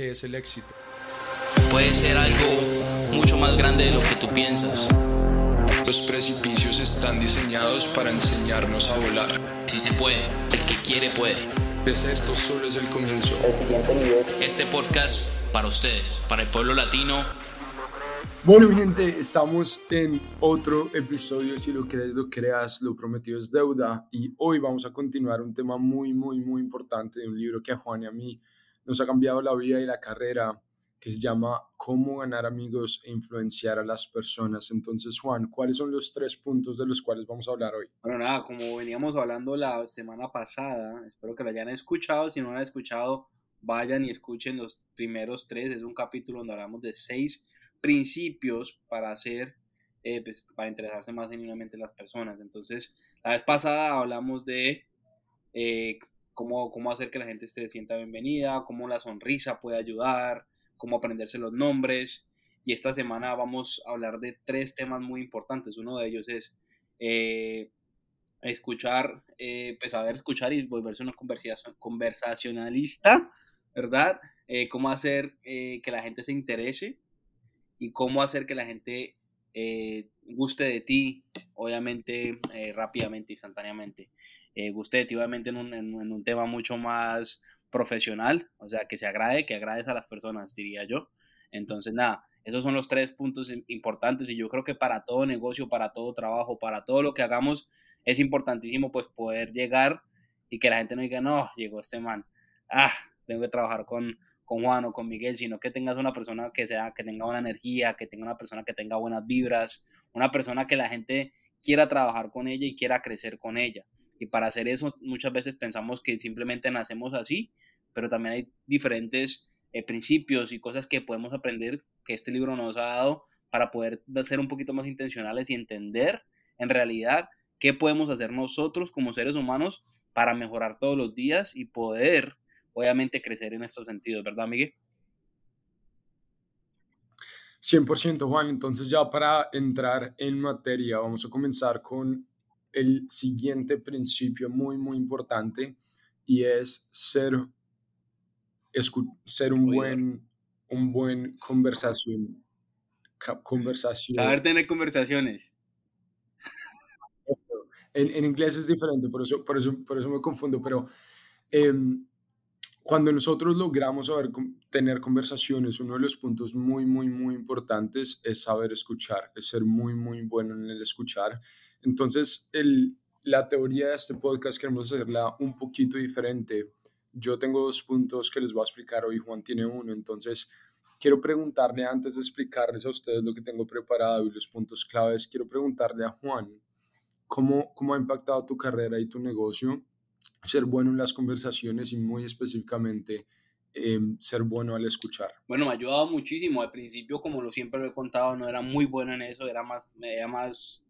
qué es el éxito. Puede ser algo mucho más grande de lo que tú piensas. Los precipicios están diseñados para enseñarnos a volar. Si se puede, el que quiere puede. Pues esto solo es el comienzo. Este podcast para ustedes, para el pueblo latino. Bueno, mi gente, estamos en otro episodio. Si lo crees, lo creas, lo prometido es deuda. Y hoy vamos a continuar un tema muy, muy, muy importante de un libro que a Juan y a mí nos ha cambiado la vida y la carrera, que se llama Cómo ganar amigos e influenciar a las personas. Entonces, Juan, ¿cuáles son los tres puntos de los cuales vamos a hablar hoy? Bueno, nada, como veníamos hablando la semana pasada, espero que lo hayan escuchado. Si no lo han escuchado, vayan y escuchen los primeros tres. Es un capítulo donde hablamos de seis principios para hacer, eh, pues, para interesarse más genuinamente en las personas. Entonces, la vez pasada hablamos de eh, cómo, cómo hacer que la gente se sienta bienvenida, cómo la sonrisa puede ayudar, cómo aprenderse los nombres. Y esta semana vamos a hablar de tres temas muy importantes. Uno de ellos es eh, escuchar, eh, pues saber escuchar y volverse una conversacionalista, ¿verdad? Eh, cómo hacer que la gente se interese y cómo hacer que la gente guste de ti, obviamente, rápidamente, instantáneamente. Guste de ti, obviamente, en un, en un tema mucho más profesional, o sea, que se agrade, que agrades a las personas, diría yo. Entonces, nada, esos son los tres puntos importantes y yo creo que para todo negocio, para todo trabajo, para todo lo que hagamos, es importantísimo pues poder llegar y que la gente no diga, no, llegó este man, ah, tengo que trabajar con, con Juan o con Miguel, sino que tengas una persona que sea, que tenga buena energía, que tenga una persona que tenga buenas vibras, una persona que la gente quiera trabajar con ella y quiera crecer con ella. Y para hacer eso muchas veces pensamos que simplemente nacemos así, pero también hay diferentes eh, principios y cosas que podemos aprender que este libro nos ha dado para poder ser un poquito más intencionales y entender en realidad qué podemos hacer nosotros como seres humanos para mejorar todos los días y poder, obviamente, crecer en estos sentidos, ¿verdad, Miguel? 100% Juan, entonces ya para entrar en materia vamos a comenzar con el siguiente principio muy, muy importante y es ser, ser un buen, un buen conversación. conversación. Saber tener conversaciones. En, en, inglés es diferente, por eso, por eso, por eso me confundo, pero em, cuando nosotros logramos saber tener conversaciones, uno de los puntos muy, muy, muy importantes es saber escuchar, es ser muy, muy bueno en el escuchar entonces, la teoría de este podcast queremos hacerla un poquito diferente. Yo tengo dos puntos que les voy a explicar hoy, Juan tiene uno, entonces quiero preguntarle antes de explicarles a ustedes lo que tengo preparado y los puntos claves, quiero preguntarle a Juan, ¿cómo, cómo ha impactado tu carrera y tu negocio ser bueno en las conversaciones y muy específicamente em, ser bueno al escuchar? Bueno, me ha ayudado muchísimo. Al principio, como lo siempre lo he contado, no era muy bueno en eso, era más, era más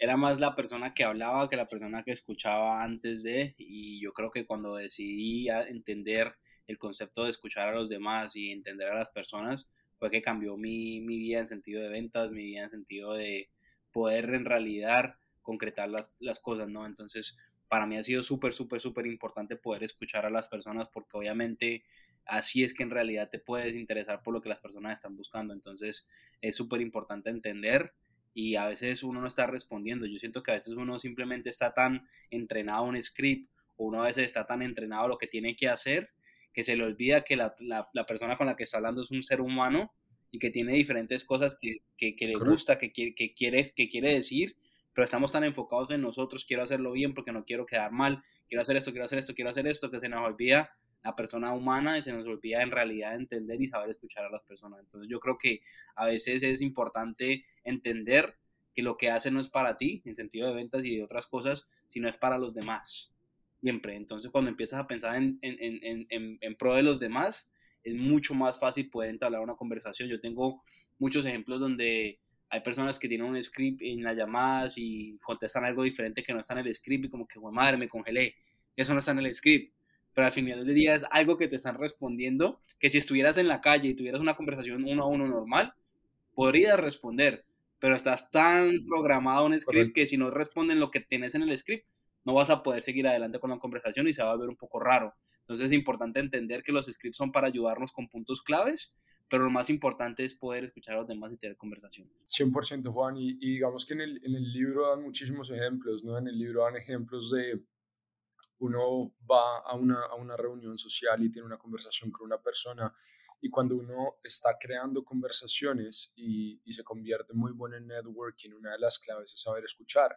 era más la persona que hablaba que la persona que escuchaba antes de, y yo creo que cuando decidí entender el concepto de escuchar a los demás y entender a las personas, fue que cambió mi, mi vida en sentido de ventas, mi vida en sentido de poder en realidad concretar las, las cosas, ¿no? Entonces, para mí ha sido súper, súper, súper importante poder escuchar a las personas porque obviamente así es que en realidad te puedes interesar por lo que las personas están buscando. Entonces, es súper importante entender y a veces uno no está respondiendo. Yo siento que a veces uno simplemente está tan entrenado en un script o uno a veces está tan entrenado lo que tiene que hacer que se le olvida que la, la, persona con la que está hablando es un ser humano y que tiene diferentes cosas que, que, que le gusta, que, quiere, que, quiere, que quiere decir, pero estamos tan enfocados en nosotros, quiero hacerlo bien porque no quiero quedar mal, quiero hacer esto, quiero hacer esto, quiero hacer esto, que se nos olvida la persona humana y se nos olvida en realidad entender y saber escuchar a las personas. Entonces yo creo que a veces es importante entender que lo que hace no es para ti, en sentido de ventas y de otras cosas, sino es para los demás. Siempre. Entonces cuando empiezas a pensar en, en, en, en pro de los demás, es mucho más fácil poder entablar una conversación. Yo tengo muchos ejemplos donde hay personas que tienen un script en las llamadas y contestan algo diferente que no está en el script y como que, madre, me congelé. Eso no está en el script pero al final del día es algo que te están respondiendo, que si estuvieras en la calle y tuvieras una conversación uno a uno normal, podrías responder, pero estás tan programado en script que si no responden lo que tienes en el script, no vas a poder seguir adelante con la conversación y se va a ver un poco raro. Entonces es importante entender que los scripts son para ayudarnos con puntos claves, pero lo más importante es poder escuchar a los demás y tener conversación. 100% Juan, y, digamos que en el, en el libro dan muchísimos ejemplos, ¿no? En el libro dan ejemplos de uno va a una, a una reunión social y tiene una conversación con una persona y cuando uno está creando conversaciones y, y, se convierte muy bueno en networking, una de las claves es saber escuchar.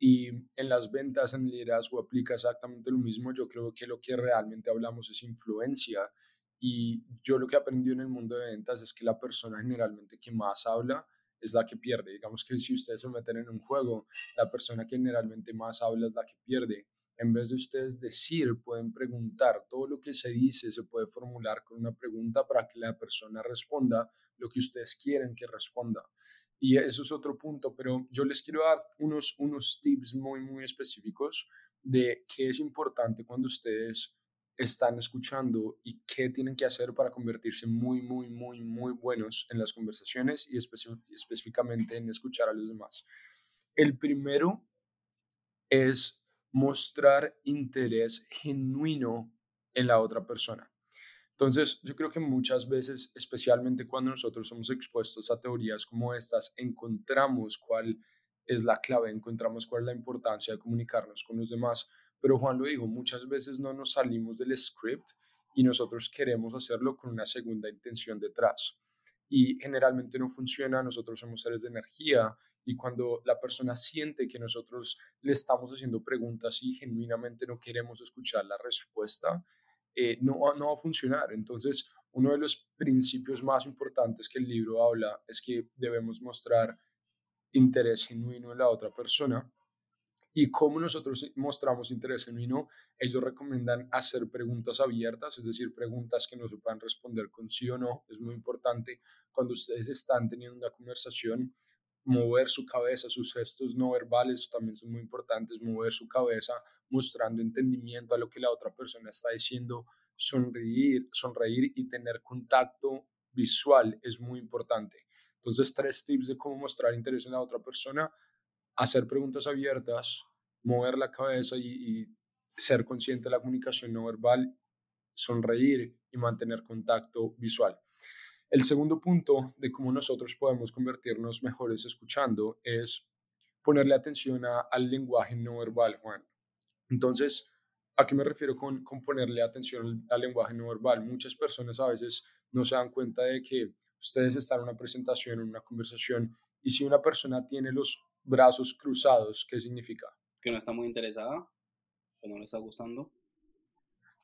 Y en las ventas, en liderazgo, aplica exactamente lo mismo. Yo creo que lo que realmente hablamos es influencia. Y yo lo que he aprendido en el mundo de ventas es que la persona generalmente que más habla es la que pierde. Digamos que si ustedes se meten en un juego, la persona que generalmente más habla es la que pierde en vez de ustedes decir, pueden preguntar. Todo lo que se dice se puede formular con una pregunta para que la persona responda lo que ustedes quieren que responda. Y eso es otro punto, pero yo les quiero dar unos, unos tips muy, muy específicos de qué es importante cuando ustedes están escuchando y qué tienen que hacer para convertirse muy, muy, muy, muy buenos en las conversaciones y específicamente en escuchar a los demás. El primero es mostrar interés genuino en la otra persona. Entonces, yo creo que muchas veces, especialmente cuando nosotros somos expuestos a teorías como estas, encontramos cuál es la clave, encontramos cuál es la importancia de comunicarnos con los demás. Pero Juan lo dijo, muchas veces no nos salimos del script y nosotros queremos hacerlo con una segunda intención detrás. Y generalmente no funciona, nosotros somos seres de energía y cuando la persona siente que nosotros le estamos haciendo preguntas y genuinamente no queremos escuchar la respuesta, eh, no, no va a funcionar. Entonces, uno de los principios más importantes que el libro habla es que debemos mostrar interés genuino en la otra persona. Y como nosotros mostramos interés genuino, ellos recomiendan hacer preguntas abiertas, es decir, preguntas que no se puedan responder con sí o no. Es muy importante cuando ustedes están teniendo una conversación mover su cabeza, sus gestos no verbales también son muy importantes, mover su cabeza mostrando entendimiento a lo que la otra persona está diciendo, sonreír, sonreír y tener contacto visual es muy importante. Entonces, tres tips de cómo mostrar interés en la otra persona, hacer preguntas abiertas, mover la cabeza y, y ser consciente de la comunicación no verbal, sonreír y mantener contacto visual. El segundo punto de cómo nosotros podemos convertirnos mejores escuchando es ponerle atención al lenguaje no verbal, Juan. Entonces, ¿a qué me refiero con, con ponerle atención al, lenguaje no verbal? Muchas personas a veces no se dan cuenta de que ustedes están en una presentación, en una conversación, y si una persona tiene los brazos cruzados, ¿qué significa? Que no está muy interesada, que no le está gustando.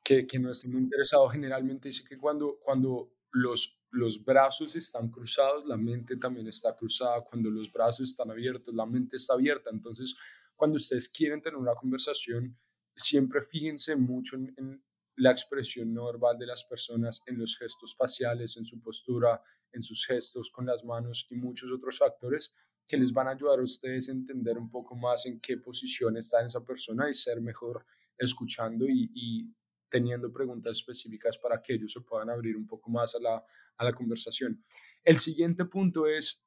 Que, que no está muy interesado. Generalmente dice que cuando, cuando los, los brazos están cruzados, la mente también está cruzada. Cuando los brazos están abiertos, la mente está abierta. Entonces, cuando ustedes quieren tener una conversación, siempre fíjense mucho en, la expresión no de las personas, en los gestos faciales, en su postura, en sus gestos con las manos y muchos otros factores que les van a ayudar a ustedes a entender un poco más en qué posición está esa persona y ser mejor escuchando y teniendo preguntas específicas para que ellos se puedan abrir un poco más a la, a la conversación. El siguiente punto es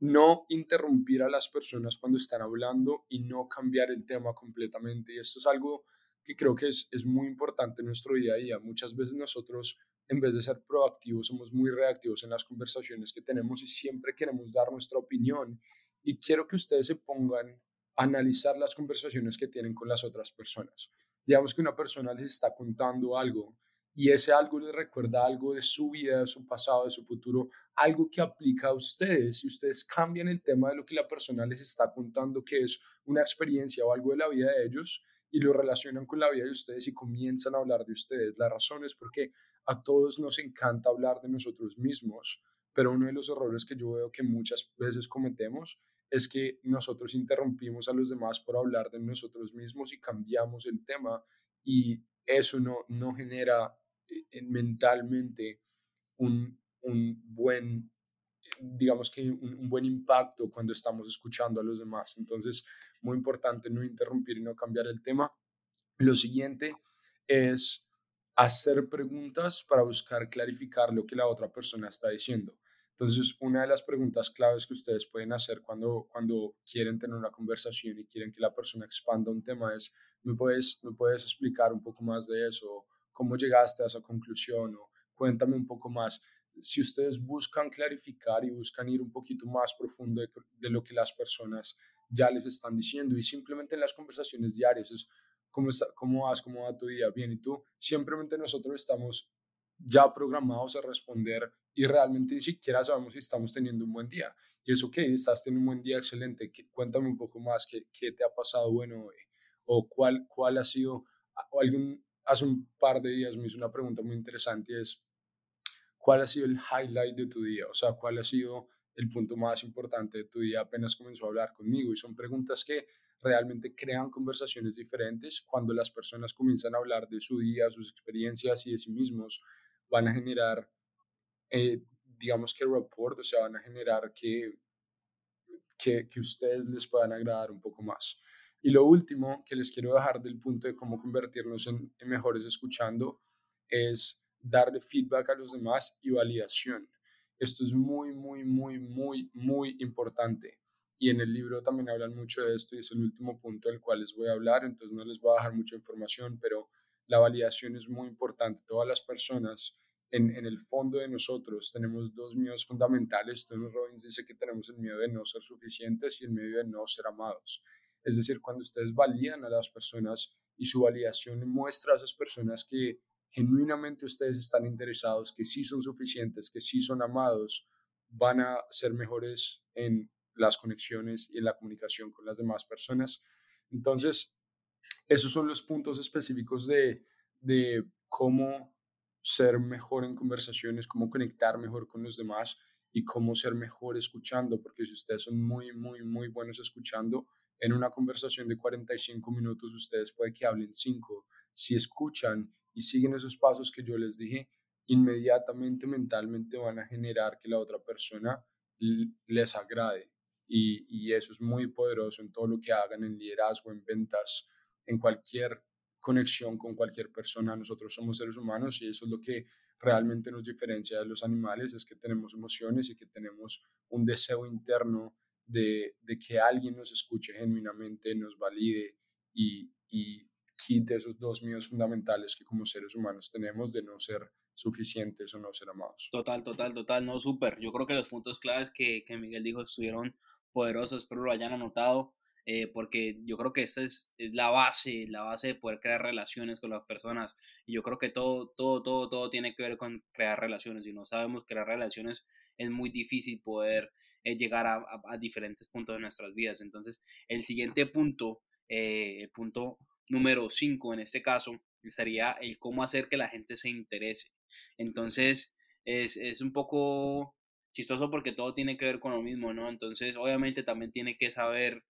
no interrumpir a las personas cuando están hablando y no cambiar el tema completamente. Y esto es algo que creo que es, es muy importante en nuestro día a día. Muchas veces nosotros, en vez de ser proactivos, somos muy reactivos en las conversaciones que tenemos y siempre queremos dar nuestra opinión. Y quiero que ustedes se pongan a analizar las conversaciones que tienen con las otras personas digamos que una persona les está contando algo y ese algo les recuerda algo de su vida, de su pasado, de su futuro, algo que aplica a ustedes. Si ustedes cambian el tema de lo que la persona les está contando, que es una experiencia o algo de la vida de ellos, y lo relacionan con la vida de ustedes y comienzan a hablar de ustedes. La razón es porque a todos nos encanta hablar de nosotros mismos, pero uno de los errores que yo veo que muchas veces cometemos es que nosotros interrumpimos a los demás por hablar de nosotros mismos y cambiamos el tema y eso no, no genera eh, mentalmente un, un, buen, digamos que un, buen impacto cuando estamos escuchando a los demás. Entonces, muy importante no interrumpir y no cambiar el tema. Lo siguiente es hacer preguntas para buscar clarificar lo que la otra persona está diciendo. Entonces, una de las preguntas claves que ustedes pueden hacer cuando, cuando quieren tener una conversación y quieren que la persona expanda un tema es, ¿me puedes, ¿me puedes explicar un poco más de eso? ¿Cómo llegaste a esa conclusión? O cuéntame un poco más. Si ustedes buscan clarificar y buscan ir un poquito más profundo de, de lo que las personas ya les están diciendo y simplemente en las conversaciones diarias es, ¿cómo, está, cómo vas? ¿Cómo va tu día? Bien, y tú, simplemente nosotros estamos ya programados a responder y realmente ni siquiera sabemos si estamos teniendo un buen día. Y eso que estás teniendo un buen día excelente, cuéntame un poco más, ¿qué, qué te ha pasado bueno o cuál, cuál ha sido, o algún, hace un par de días me hizo una pregunta muy interesante es, ¿cuál ha sido el highlight de tu día? O sea, ¿cuál ha sido el punto más importante de tu día apenas comenzó a hablar conmigo? Y son preguntas que realmente crean conversaciones diferentes cuando las personas comienzan a hablar de su día, sus experiencias y de sí mismos van a generar, eh, digamos que report, o sea, van a generar que, que, que ustedes les puedan agradar un poco más. Y lo último que les quiero dejar del punto de cómo convertirnos en, en, mejores escuchando es darle feedback a los demás y validación. Esto es muy, muy, muy, muy, muy importante. Y en el libro también hablan mucho de esto y es el último punto del cual les voy a hablar, entonces no les voy a dejar mucha información, pero la validación es muy importante. Todas las personas en, el fondo de nosotros tenemos dos miedos fundamentales. Tony Robbins dice que tenemos el miedo de no ser suficientes y el miedo de no ser amados. Es decir, cuando ustedes validan a las personas y su validación muestra a esas personas que genuinamente ustedes están interesados, que sí son suficientes, que sí son amados, van a ser mejores en las conexiones y en la comunicación con las demás personas. Entonces, esos son los puntos específicos de, de cómo ser mejor en conversaciones, cómo conectar mejor con los demás y cómo ser mejor escuchando, porque si ustedes son muy, muy, muy buenos escuchando, en una conversación de 45 minutos ustedes puede que hablen 5. Si escuchan y siguen esos pasos que yo les dije, inmediatamente mentalmente van a generar que la otra persona les agrade. Y, y eso es muy poderoso en todo lo que hagan en liderazgo, en ventas, en cualquier conexión con cualquier persona. Nosotros somos seres humanos y eso es lo que realmente nos diferencia de los animales, es que tenemos emociones y que tenemos un deseo interno de, de que alguien nos escuche genuinamente, nos valide y, y quite esos dos miedos fundamentales que como seres humanos tenemos de no ser suficientes o no ser amados. Total, total, total, no, súper. Yo creo que los puntos claves que, que Miguel dijo estuvieron poderosos, espero lo hayan anotado. Eh, porque yo creo que esta es, es, la base, la base de poder crear relaciones con las personas. Y yo creo que todo, todo, todo, todo tiene que ver con crear relaciones. Si no sabemos crear relaciones, es muy difícil poder eh, llegar a, a, a, diferentes puntos de nuestras vidas. Entonces, el siguiente punto, eh, el punto número 5 en este caso, sería el cómo hacer que la gente se interese. Entonces, es, es un poco chistoso porque todo tiene que ver con lo mismo, ¿no? Entonces, obviamente también tiene que saber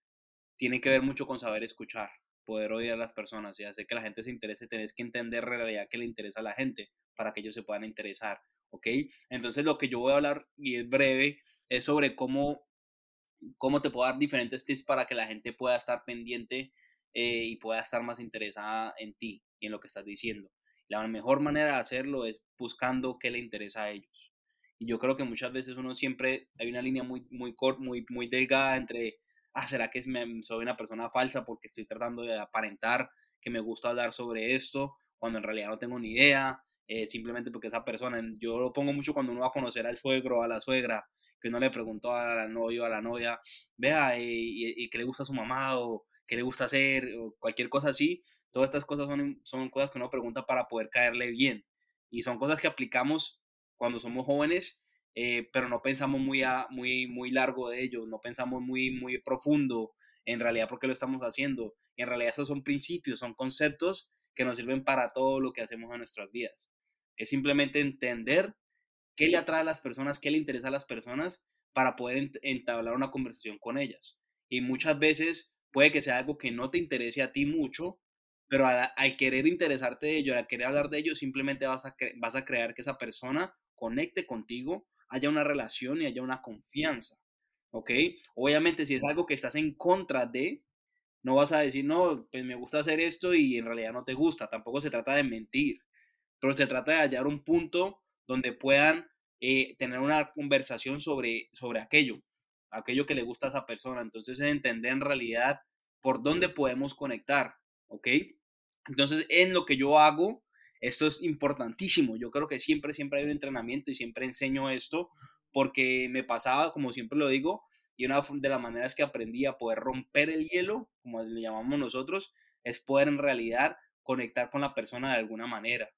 tiene que ver mucho con saber escuchar, poder oír a las personas y hacer que la gente se interese, tenés que entender en realidad que le interesa a la gente para que ellos se puedan interesar, ¿ok? Entonces lo que yo voy a hablar, y es breve, es sobre cómo, cómo te puedo dar diferentes tips para que la gente pueda estar pendiente eh, y pueda estar más interesada en ti y en lo que estás diciendo. La mejor manera de hacerlo es buscando qué le interesa a ellos. Y yo creo que muchas veces uno siempre, hay una línea muy, muy, muy, muy delgada entre ah, ¿será que soy una persona falsa porque estoy tratando de aparentar que me gusta hablar sobre esto cuando en realidad no tengo ni idea? Eh, simplemente porque esa persona, yo lo pongo mucho cuando uno va a conocer al suegro o a la suegra, que uno le preguntó al novio o a la novia, vea, y, y, qué le gusta a su mamá o qué le gusta hacer o cualquier cosa así. Todas estas cosas son, son cosas que uno pregunta para poder caerle bien. Y son cosas que aplicamos cuando somos jóvenes eh, pero no pensamos muy, a, muy, muy largo de ello, no pensamos muy, muy profundo en realidad por qué lo estamos haciendo. Y en realidad esos son principios, son conceptos que nos sirven para todo lo que hacemos en nuestras vidas. Es simplemente entender qué le atrae a las personas, qué le interesa a las personas para poder entablar una conversación con ellas. Y muchas veces puede que sea algo que no te interese a ti mucho, pero al, al querer interesarte de ello, al querer hablar de ello, simplemente vas a, vas a crear que esa persona conecte contigo haya una relación y haya una confianza. ¿Ok? Obviamente si es algo que estás en contra de, no vas a decir, no, pues me gusta hacer esto y en realidad no te gusta. Tampoco se trata de mentir, pero se trata de hallar un punto donde puedan eh, tener una conversación sobre, sobre aquello, aquello que le gusta a esa persona. Entonces es entender en realidad por dónde podemos conectar, ¿ok? Entonces en lo que yo hago, esto es importantísimo. Yo creo que siempre, siempre hay un entrenamiento y siempre enseño esto porque me pasaba, como siempre lo digo, y una de las maneras que aprendí a poder romper el hielo, como le llamamos nosotros, es poder en realidad conectar con la persona de alguna manera.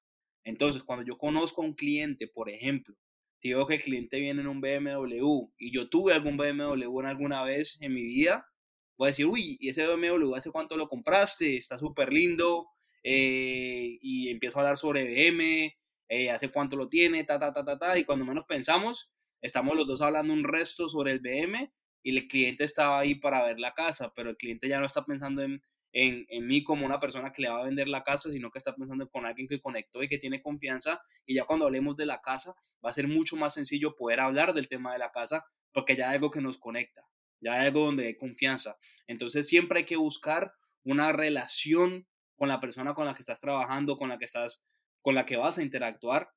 Entonces, cuando yo conozco a un cliente, por ejemplo, si veo que el cliente viene en un BMW y yo tuve algún BMW en alguna vez en mi vida, voy a decir, uy, ¿y ese BMW hace cuánto lo compraste? Está súper lindo. Eh, y empiezo a hablar sobre BM, eh, hace cuánto lo tiene, ta, ta, ta, ta, ta. Y cuando menos pensamos, estamos los dos hablando un resto sobre el BM y el cliente estaba ahí para ver la casa, pero el cliente ya no está pensando en, en, en, mí como una persona que le va a vender la casa, sino que está pensando con alguien que conectó y que tiene confianza. Y ya cuando hablemos de la casa, va a ser mucho más sencillo poder hablar del tema de la casa porque ya hay algo que nos conecta, ya hay algo donde hay confianza. Entonces siempre hay que buscar una relación con la persona con la que estás trabajando, con la que estás, con la que vas a interactuar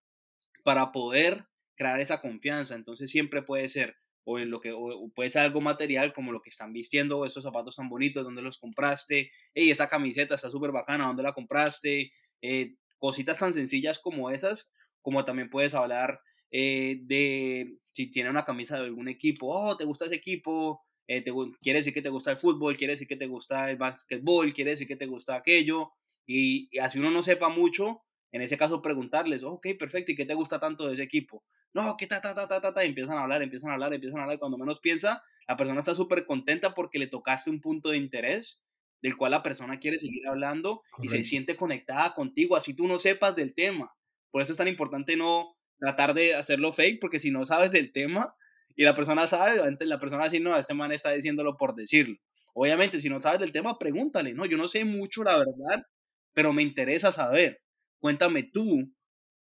para poder crear esa confianza. Entonces siempre puede ser o en lo que puede ser algo material como lo que están vistiendo, o esos zapatos tan bonitos, dónde los compraste, hey, esa camiseta está súper bacana, dónde la compraste, eh, cositas tan sencillas como esas, como también puedes hablar eh, de si tiene una camisa de algún equipo, oh, te gusta ese equipo, eh, te, quiere decir que te gusta el fútbol, quiere decir que te gusta el básquetbol, quiere decir que te gusta aquello, y, y así uno no sepa mucho, en ese caso preguntarles, ok, perfecto, ¿y qué te gusta tanto de ese equipo? no, que ta, ta, ta, ta, ta, ta, empiezan a hablar, empiezan a hablar, empiezan a hablar, y cuando menos piensa, la persona está súper contenta porque le tocaste un punto de interés del cual la persona quiere seguir hablando y se siente conectada contigo, así tú no sepas del tema. Por eso es tan importante no tratar de hacerlo fake, porque si no sabes del tema y la persona sabe, la persona así, no, este man está diciéndolo por decirlo. Obviamente, si no sabes del tema, pregúntale, no, yo no sé mucho, la verdad, pero me interesa saber. Cuéntame tú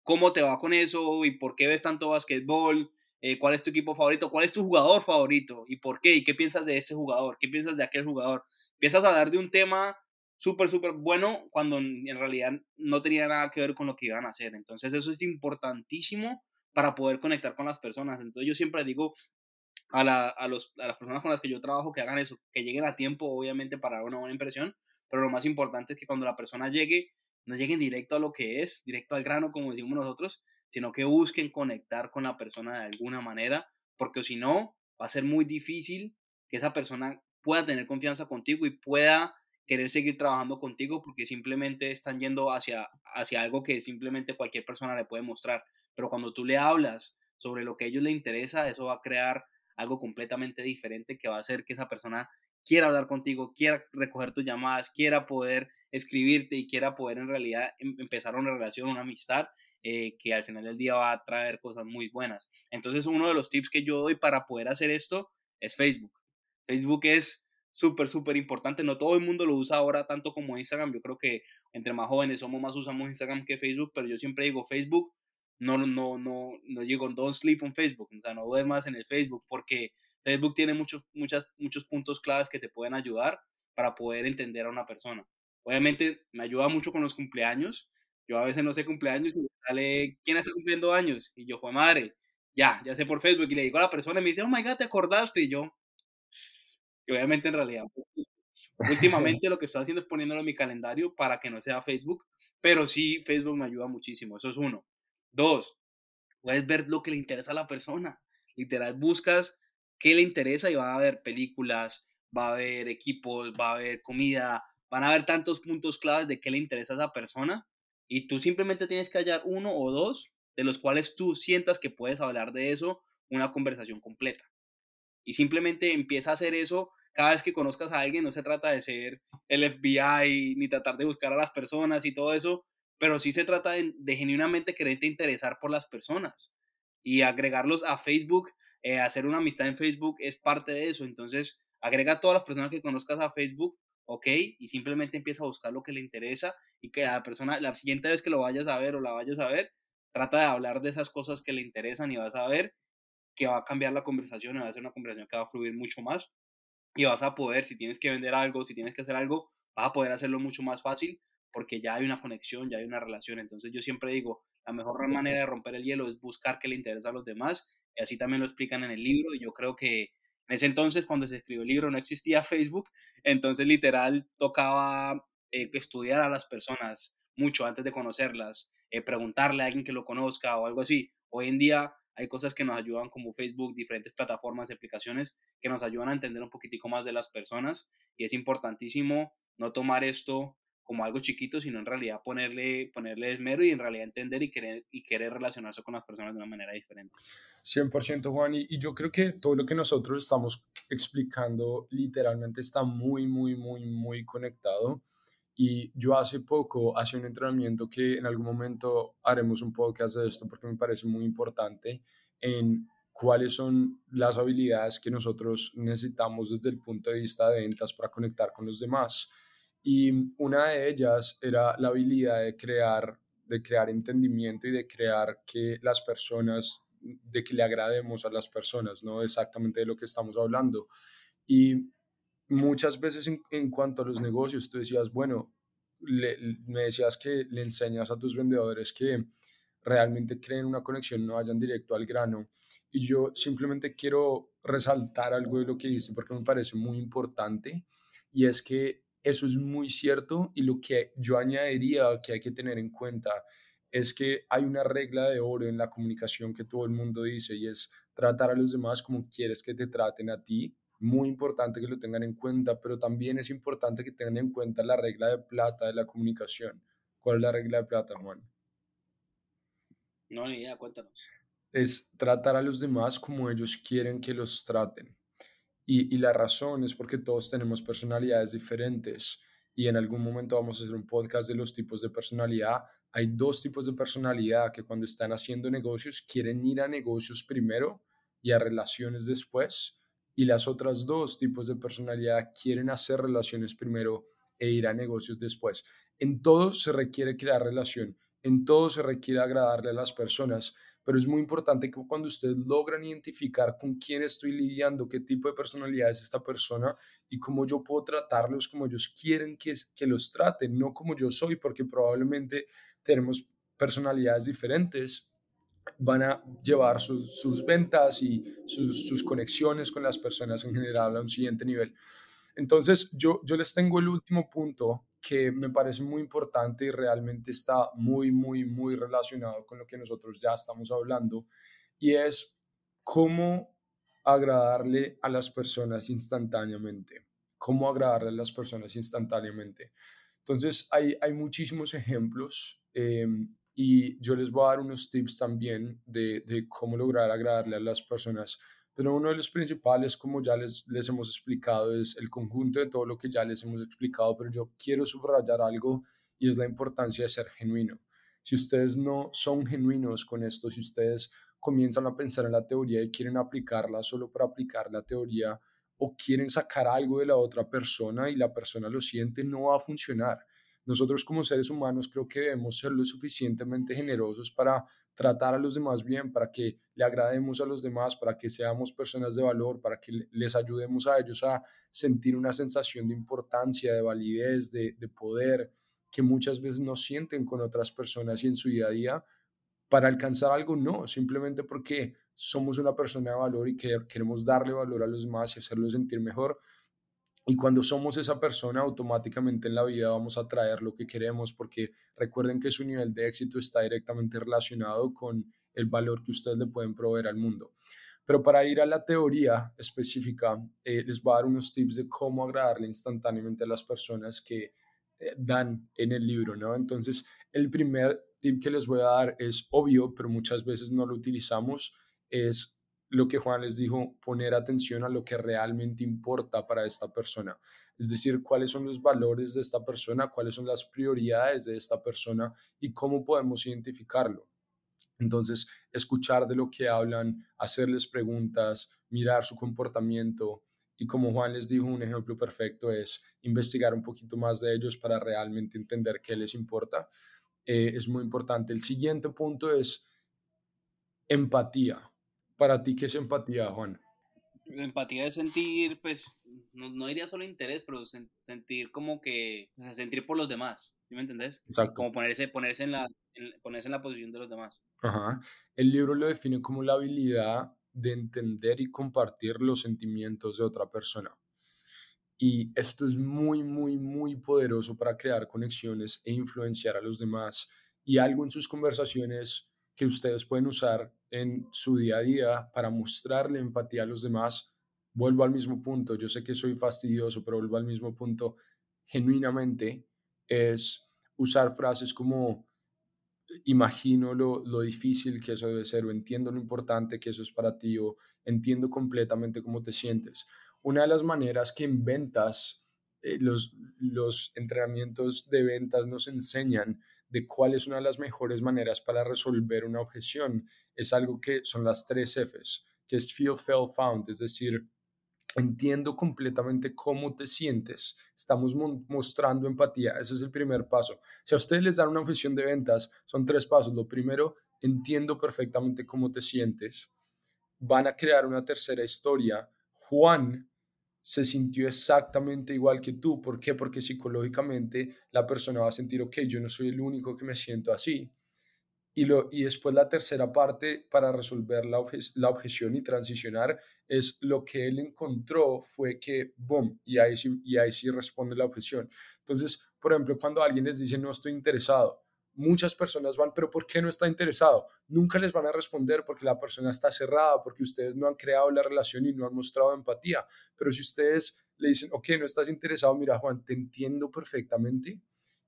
cómo te va con eso y por qué ves tanto basquetbol, eh, cuál es tu equipo favorito, cuál es tu jugador favorito y por qué y qué piensas de ese jugador, qué piensas de aquel jugador. Empiezas a hablar de un tema súper, súper bueno cuando en realidad no tenía nada que ver con lo que iban a hacer. Entonces eso es importantísimo para poder conectar con las personas. Entonces yo siempre digo a, a, los, a las personas con las que yo trabajo que hagan eso, que lleguen a tiempo, obviamente, para dar una buena impresión, pero lo más importante es que cuando la persona llegue, no lleguen directo a lo que es, directo al grano, como decimos nosotros, sino que busquen conectar con la persona de alguna manera, porque si no, va a ser muy difícil que esa persona pueda tener confianza contigo y pueda querer seguir trabajando contigo porque simplemente están yendo hacia, hacia algo que simplemente cualquier persona le puede mostrar. Pero cuando tú le hablas sobre lo que a ellos les interesa, eso va a crear algo completamente diferente que va a hacer que esa persona quiera hablar contigo, quiera recoger tus llamadas, quiera poder escribirte y quiera poder en realidad em, empezar una relación, una amistad eh, que al final del día va a traer cosas muy buenas. Entonces uno de los tips que yo doy para poder hacer esto es Facebook. Facebook es súper, súper importante. No todo el mundo lo usa ahora tanto como Instagram. Yo creo que entre más jóvenes somos, más usamos Instagram que Facebook, pero yo siempre digo Facebook, no, no, no, no digo don't sleep on Facebook, o sea, no duermas en el Facebook porque Facebook tiene muchos, muchas, muchos puntos claves que te pueden ayudar para poder entender a una persona. Obviamente me ayuda mucho con los cumpleaños. Yo a veces no sé cumpleaños y me sale, ¿quién está cumpliendo años? Y yo, fue madre, ya, ya sé por Facebook. Y le digo a la persona y me dice, oh my God, ¿te acordaste? Y yo, y obviamente en realidad, últimamente lo que estoy haciendo es poniéndolo en mi calendario para que no sea Facebook, pero sí, Facebook me ayuda muchísimo. Eso es uno. Dos, puedes ver lo que le interesa a la persona. Literal, buscas qué le interesa y va a haber películas, va a haber equipos, va a haber comida, van a haber tantos puntos claves de qué le interesa a esa persona y tú simplemente tienes que hallar uno o dos de los cuales tú sientas que puedes hablar de eso una conversación completa. Y simplemente empieza a hacer eso cada vez que conozcas a alguien, no se trata de ser el FBI ni tratar de buscar a las personas y todo eso, pero sí se trata de, genuinamente quererte interesar por las personas y agregarlos a Facebook, eh, hacer una amistad en Facebook es parte de eso. Entonces, agrega a todas las personas que conozcas a Facebook ¿ok? Y simplemente empieza a buscar lo que le interesa y que la persona, la siguiente vez que lo vayas a ver o la vayas a ver, trata de hablar de esas cosas que le interesan y vas a ver que va a cambiar la conversación y va a ser una conversación que va a fluir mucho más y vas a poder, si tienes que vender algo, si tienes que hacer algo, vas a poder hacerlo mucho más fácil porque ya hay una conexión, ya hay una relación. Entonces yo siempre digo, la mejor manera de romper el hielo es buscar qué le interesa a los demás. Y así también lo explican en el libro. Y yo creo que en ese entonces, cuando se escribió el libro, no existía Facebook. Entonces, literal, tocaba eh, estudiar a las personas mucho antes de conocerlas, eh, preguntarle a alguien que lo conozca o algo así. Hoy en día hay cosas que nos ayudan como Facebook, diferentes plataformas, aplicaciones que nos ayudan a entender un poquitico más de las personas y es importantísimo no tomar esto como algo chiquito, sino en realidad ponerle, ponerle esmero y en realidad entender y querer, y querer relacionarse con las personas de una manera diferente. 100% Juan, y, y yo creo que todo lo que nosotros estamos explicando literalmente está muy, muy, muy, muy conectado. Y yo hace poco hace un entrenamiento que en algún momento haremos un podcast de esto porque me parece muy importante en cuáles son las habilidades que nosotros necesitamos desde el punto de vista de ventas para conectar con los demás. Y una de ellas era la habilidad de crear, de crear entendimiento y de crear que las personas, de que le agrademos a las personas, ¿no? Exactamente de lo que estamos hablando. Y muchas veces en, cuanto a los negocios, tú decías, bueno, me decías que le enseñas a tus vendedores que realmente creen una conexión, no vayan directo al grano. Y yo simplemente quiero resaltar algo de lo que dices porque me parece muy importante y es que eso es muy cierto y lo que yo añadiría que hay que tener en cuenta es que hay una regla de oro en la comunicación que todo el mundo dice y es tratar a los demás como quieres que te traten a ti. Muy importante que lo tengan en cuenta, pero también es importante que tengan en cuenta la regla de plata de la comunicación. ¿Cuál es la regla de plata, Juan? No, ni idea, cuéntanos. Es tratar a los demás como ellos quieren que los traten. Y, la razón es porque todos tenemos personalidades diferentes y en algún momento vamos a hacer un podcast de los tipos de personalidad. Hay dos tipos de personalidad que cuando están haciendo negocios quieren ir a negocios primero y a relaciones después. Y las otras dos tipos de personalidad quieren hacer relaciones primero e ir a negocios después. En todo se requiere crear relación, en todo se requiere agradarle a las personas, pero es muy importante que cuando ustedes logran identificar con quién estoy lidiando, qué tipo de personalidad es esta persona y cómo yo puedo tratarlos como ellos quieren que, que los traten, no como yo soy, porque probablemente tenemos personalidades diferentes, van a llevar sus, sus ventas y sus, sus, conexiones con las personas en general a un siguiente nivel. Entonces, yo, yo les tengo el último punto que me parece muy importante y realmente está muy, muy, muy relacionado con lo que nosotros ya estamos hablando, y es cómo agradarle a las personas instantáneamente, cómo agradarle a las personas instantáneamente. Entonces, hay, hay muchísimos ejemplos em, y yo les voy a dar unos tips también de, de cómo lograr agradarle a las personas pero uno de los principales, como ya les, les hemos explicado, es el conjunto de todo lo que ya les hemos explicado, pero yo quiero subrayar algo y es la importancia de ser genuino. Si ustedes no son genuinos con esto, si ustedes comienzan a pensar en la teoría y quieren aplicarla solo para aplicar la teoría o quieren sacar algo de la otra persona y la persona lo siente, no va a funcionar. Nosotros como seres humanos creo que debemos ser lo suficientemente generosos para tratar a los demás bien, para que le agrademos a los demás, para que seamos personas de valor, para que les ayudemos a ellos a sentir una sensación de importancia, de validez, de, poder, que muchas veces no sienten con otras personas y en su día a día, para alcanzar algo, no, simplemente porque somos una persona de valor y que queremos darle valor a los demás y hacerlos sentir mejor. Y cuando somos esa persona, automáticamente en la vida vamos a traer lo que queremos, porque recuerden que su nivel de éxito está directamente relacionado con el valor que ustedes le pueden proveer al mundo. Pero para ir a la teoría específica, eh, les voy a dar unos tips de cómo agradarle instantáneamente a las personas que eh, dan en el libro, ¿no? Entonces, el primer tip que les voy a dar es obvio, pero muchas veces no lo utilizamos, es lo que Juan les dijo, poner atención a lo que realmente importa para esta persona. Es decir, cuáles son los valores de esta persona, cuáles son las prioridades de esta persona y cómo podemos identificarlo. Entonces, escuchar de lo que hablan, hacerles preguntas, mirar su comportamiento y como Juan les dijo, un ejemplo perfecto es investigar un poquito más de ellos para realmente entender qué les importa. Eh, es muy importante. El siguiente punto es empatía para ti, ¿qué es empatía, Juan? Empatía es sentir, pues, no, no diría solo interés, pero sentir como que, o sea, sentir por los demás, ¿sí me entendés? Exacto. Como ponerse, ponerse, en la, ponerse en la posición de los demás. Ajá. El libro lo define como la habilidad de entender y compartir los sentimientos de otra persona. Y esto es muy, muy, muy poderoso para crear conexiones e influenciar a los demás. Y algo en sus conversaciones que ustedes pueden usar en su día a día para mostrarle empatía a los demás. Vuelvo al mismo punto, yo sé que soy fastidioso, pero vuelvo al mismo punto genuinamente, es usar frases como imagino lo, lo, difícil que eso debe ser, o entiendo lo importante que eso es para ti, o entiendo completamente cómo te sientes. Una de las maneras que en ventas, eh, los, los entrenamientos de ventas nos enseñan de cuál es una de las mejores maneras para resolver una objeción, es algo que son las tres Fs, que es feel, felt, found, es decir, entiendo completamente cómo te sientes, estamos mostrando empatía, ese es el primer paso. Si a ustedes les dan una objeción de ventas, son tres pasos. Lo primero, entiendo perfectamente cómo te sientes. Van a crear una tercera historia. Juan se sintió exactamente igual que tú. ¿Por qué? Porque psicológicamente la persona va a sentir, ok, yo no soy el único que me siento así. Y, lo, y después la tercera parte para resolver la, la objeción y transicionar es lo que él encontró fue que, boom, y ahí, sí, y ahí sí responde la objeción. Entonces, por ejemplo, cuando alguien les dice no estoy interesado, muchas personas van, pero ¿por qué no está interesado? Nunca les van a responder porque la persona está cerrada, porque ustedes no han creado la relación y no han mostrado empatía. Pero si ustedes le dicen, ok, no estás interesado, mira Juan, te entiendo perfectamente.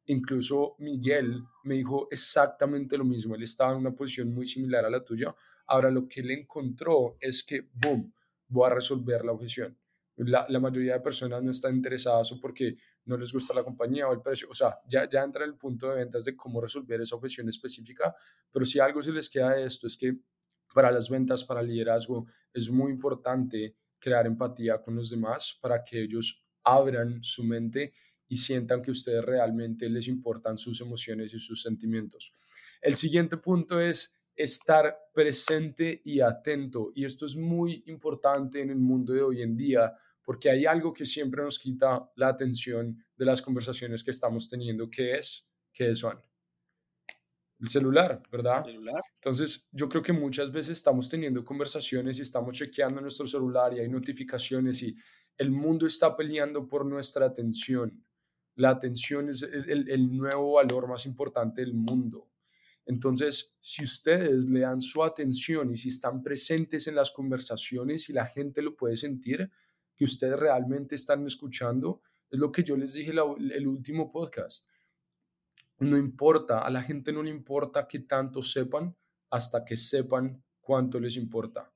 Incluso Miguel me dijo exactamente lo mismo, él estaba en una posición muy similar a la tuya. Ahora lo que él encontró es que, boom, voy a resolver la objeción. La, la, mayoría de personas no están interesadas o porque no les gusta la compañía o el precio. O sea, ya, ya entra en el punto de ventas de cómo resolver esa objeción específica, pero si algo se les queda de esto es que para las ventas, para el liderazgo, es muy importante crear empatía con los demás para que ellos abran su mente y sientan que ustedes realmente les importan sus emociones y sus sentimientos. El siguiente punto es estar presente y atento. Y esto es muy importante en el mundo de hoy en día porque hay algo que siempre nos quita la atención de las conversaciones que estamos teniendo, que es, que son el celular, ¿verdad? Entonces, yo creo que muchas veces estamos teniendo conversaciones y estamos chequeando nuestro celular y hay notificaciones y el mundo está peleando por nuestra atención. La atención es el, el nuevo valor más importante del mundo. Entonces, si ustedes le dan su atención y si están presentes en las conversaciones y la gente lo puede sentir, que ustedes realmente están escuchando, es lo que yo les dije el, el último podcast. No importa, a la gente no le importa que tanto sepan hasta que sepan cuánto les importa.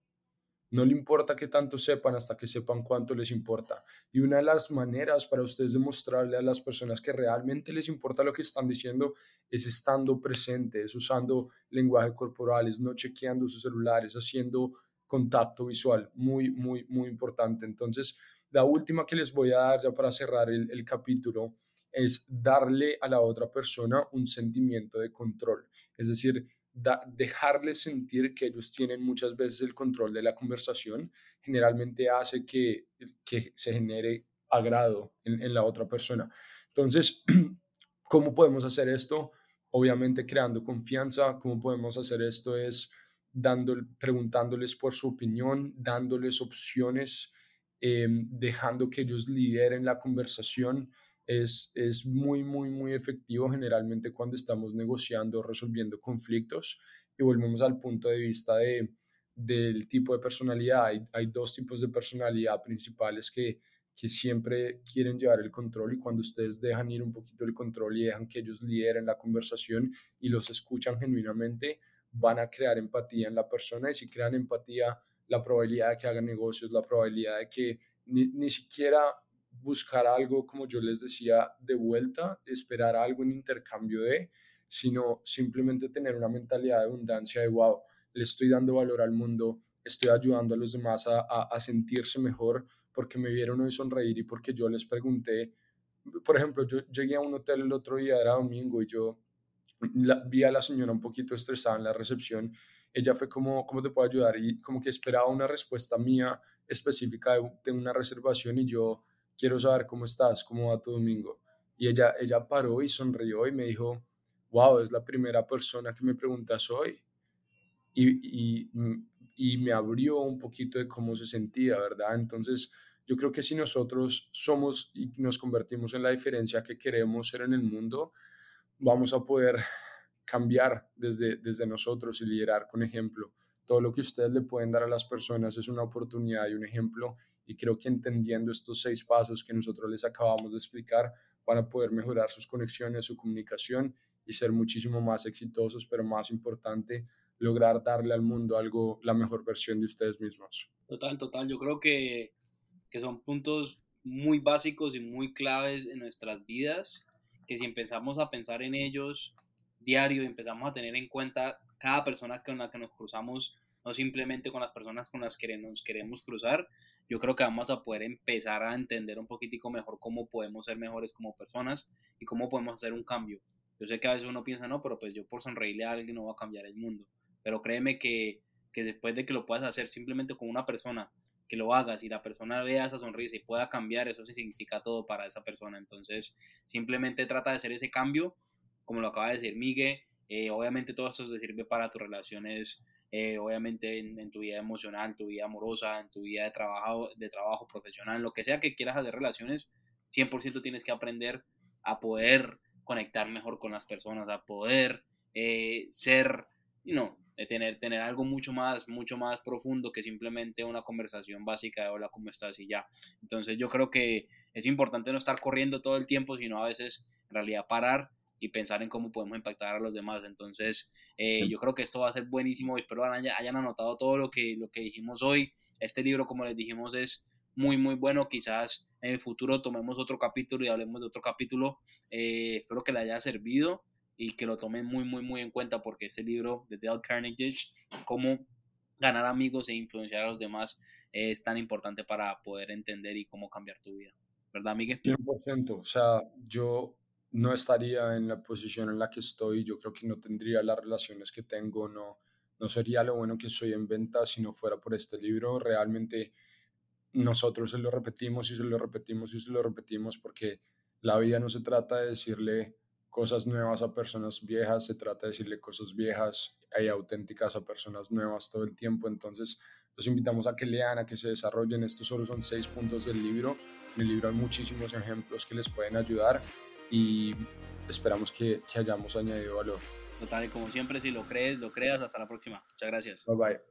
No le importa que tanto sepan hasta que sepan cuánto les importa. Y una de las maneras para ustedes demostrarle a las personas que realmente les importa lo que están diciendo es estando presentes, usando lenguaje corporal, es no chequeando sus celulares, haciendo contacto visual. Muy, muy, muy importante. Entonces, la última que les voy a dar ya para cerrar el, capítulo es darle a la otra persona un sentimiento de control. Es decir, dejarle sentir que ellos tienen muchas veces el control de la conversación, generalmente hace que, que se genere agrado en la otra persona. Entonces, ¿cómo podemos hacer esto? Obviamente creando confianza. ¿Cómo podemos hacer esto? Es dando, preguntándoles por su opinión, dándoles opciones, em, dejando que ellos lideren la conversación. Es, es muy, muy, muy efectivo generalmente cuando estamos negociando, resolviendo conflictos y volvemos al punto de vista de, del tipo de personalidad. Hay, hay dos tipos de personalidad principales que, que siempre quieren llevar el control y cuando ustedes dejan ir un poquito el control y dejan que ellos lideren la conversación y los escuchan genuinamente, van a crear empatía en la persona y si crean empatía, la probabilidad de que hagan negocios, la probabilidad de que ni, ni siquiera buscar algo, como yo les decía, de vuelta, esperar algo en intercambio de, sino simplemente tener una mentalidad de abundancia de, wow, le estoy dando valor al mundo, estoy ayudando a los demás a, a, a sentirse mejor porque me vieron hoy sonreír y porque yo les pregunté, por ejemplo, yo llegué a un hotel el otro día, era domingo, y yo vi a la señora un poquito estresada en la recepción ella fue como, ¿cómo te puedo ayudar? Y como que esperaba una respuesta mía específica de, de una reservación y yo quiero saber cómo estás, cómo va tu domingo. Y ella, ella paró y sonrió y me dijo, wow, es la primera persona que me preguntas hoy. Y, y, y me abrió un poquito de cómo se sentía, ¿verdad? Entonces, yo creo que si nosotros somos y nos convertimos en la diferencia que queremos ser en el mundo, vamos a poder cambiar desde, desde nosotros y liderar con ejemplo. Todo lo que ustedes le pueden dar a las personas es una oportunidad y un ejemplo y creo que entendiendo estos seis pasos que nosotros les acabamos de explicar, van a poder mejorar sus conexiones, su comunicación y ser muchísimo más exitosos, pero más importante, lograr darle al mundo algo, la mejor versión de ustedes mismos. Total, total. Yo creo que, que son puntos muy básicos y muy claves en nuestras vidas, que si empezamos a pensar en ellos diario y empezamos a tener en cuenta cada persona con la que nos cruzamos, no simplemente con las personas con las que nos queremos cruzar, yo creo que vamos a poder empezar a entender un poquitico mejor cómo podemos ser mejores como personas y cómo podemos hacer un cambio. Yo sé que a veces uno piensa, no, pero pues yo por sonreírle a alguien no va a cambiar el mundo. Pero créeme que, que después de que lo puedas hacer simplemente con una persona, que lo hagas y la persona vea esa sonrisa y pueda cambiar, eso significa todo para esa persona. Entonces, simplemente trata de hacer ese cambio, como lo acaba de decir Miguel. Eh, obviamente todo esto se sirve para tus relaciones eh, obviamente en, tu vida emocional, tu vida amorosa, en tu vida de trabajo, de trabajo profesional, lo que sea que quieras hacer relaciones, 100% tienes que aprender a poder conectar mejor con las personas, a poder eh, ser, you know, tener, tener algo mucho más, mucho más profundo que simplemente una conversación básica de hola, ¿cómo estás? y ya. Entonces yo creo que es importante no estar corriendo todo el tiempo, sino a veces en realidad parar y pensar en cómo podemos impactar a los demás. Entonces, eh, yo creo que esto va a ser buenísimo. Espero hayan anotado todo lo que, lo que dijimos hoy. Este libro, como les dijimos, es muy, muy bueno. Quizás en el futuro tomemos otro capítulo y hablemos de otro capítulo. Eh, espero que le haya servido y que lo tomen muy, muy, muy en cuenta porque este libro de Dale Carnegie, cómo ganar amigos e influenciar a los demás, es tan importante para poder entender y cómo cambiar tu vida. ¿Verdad, Miguel? 100%. O sea, yo no estaría en la posición en la que estoy, yo creo que no tendría las relaciones que tengo, no, no sería lo bueno que soy en venta si no fuera por este libro. Realmente nosotros se lo repetimos y se lo repetimos y se lo repetimos porque la vida no se trata de decirle cosas nuevas a personas viejas, se trata de decirle cosas viejas y auténticas a personas nuevas todo el tiempo. Entonces, los invitamos a que lean, a que se desarrollen. Estos solo son seis puntos del libro. En el libro hay muchísimos ejemplos que les pueden ayudar y esperamos que, que hayamos añadido valor. Total, y como siempre, si lo crees, lo creas. Hasta la próxima. Muchas gracias. Bye bye.